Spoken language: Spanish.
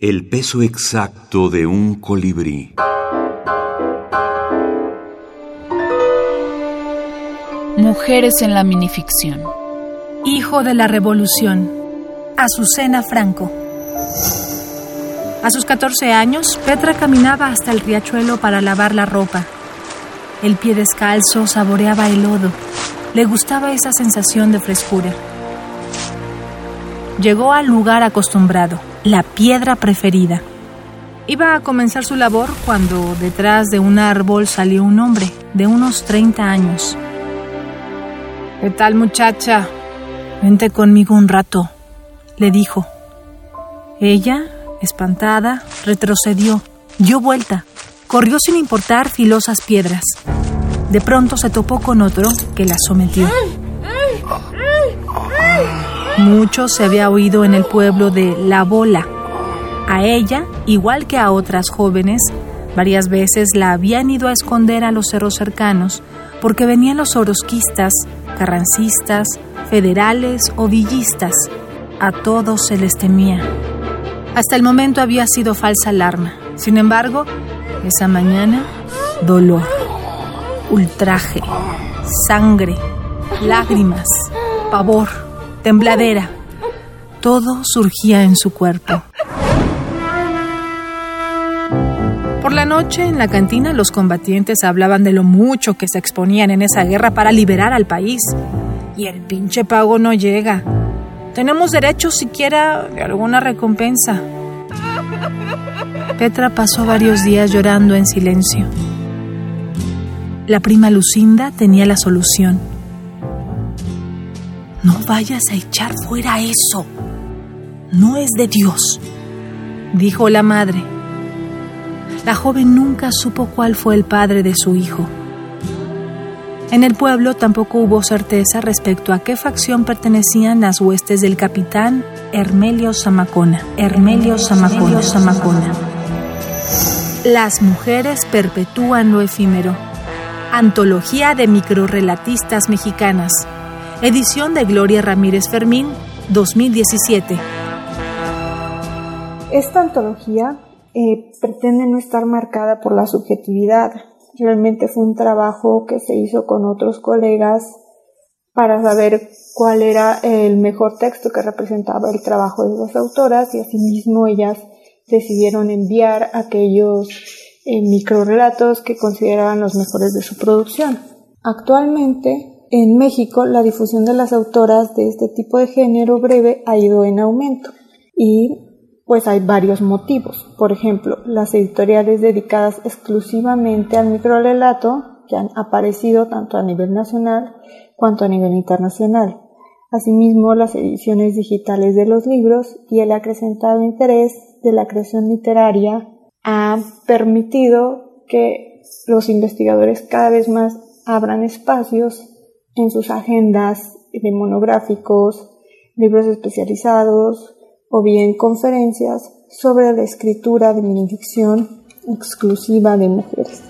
El peso exacto de un colibrí. Mujeres en la minificción. Hijo de la Revolución. Azucena Franco. A sus 14 años, Petra caminaba hasta el riachuelo para lavar la ropa. El pie descalzo saboreaba el lodo. Le gustaba esa sensación de frescura. Llegó al lugar acostumbrado, la piedra preferida. Iba a comenzar su labor cuando detrás de un árbol salió un hombre de unos 30 años. ¿Qué tal muchacha? Vente conmigo un rato, le dijo. Ella, espantada, retrocedió, dio vuelta, corrió sin importar filosas piedras. De pronto se topó con otro que la sometió. Mucho se había oído en el pueblo de La Bola. A ella, igual que a otras jóvenes, varias veces la habían ido a esconder a los cerros cercanos porque venían los orosquistas, carrancistas, federales o villistas. A todos se les temía. Hasta el momento había sido falsa alarma. Sin embargo, esa mañana, dolor, ultraje, sangre, lágrimas, pavor tembladera. Todo surgía en su cuerpo. Por la noche, en la cantina, los combatientes hablaban de lo mucho que se exponían en esa guerra para liberar al país. Y el pinche pago no llega. Tenemos derecho siquiera de alguna recompensa. Petra pasó varios días llorando en silencio. La prima Lucinda tenía la solución. No vayas a echar fuera eso. No es de Dios, dijo la madre. La joven nunca supo cuál fue el padre de su hijo. En el pueblo tampoco hubo certeza respecto a qué facción pertenecían las huestes del capitán Hermelio Zamacona. Hermelio Zamacona. Zamacona. Las mujeres perpetúan lo efímero. Antología de microrelatistas mexicanas. Edición de Gloria Ramírez Fermín, 2017. Esta antología eh, pretende no estar marcada por la subjetividad. Realmente fue un trabajo que se hizo con otros colegas para saber cuál era el mejor texto que representaba el trabajo de las autoras y asimismo ellas decidieron enviar aquellos eh, microrelatos que consideraban los mejores de su producción. Actualmente en México, la difusión de las autoras de este tipo de género breve ha ido en aumento y pues hay varios motivos. Por ejemplo, las editoriales dedicadas exclusivamente al microrelato que han aparecido tanto a nivel nacional cuanto a nivel internacional. Asimismo, las ediciones digitales de los libros y el acrecentado interés de la creación literaria ha permitido que los investigadores cada vez más abran espacios en sus agendas de monográficos, libros especializados o bien conferencias sobre la escritura de benedicción exclusiva de mujeres.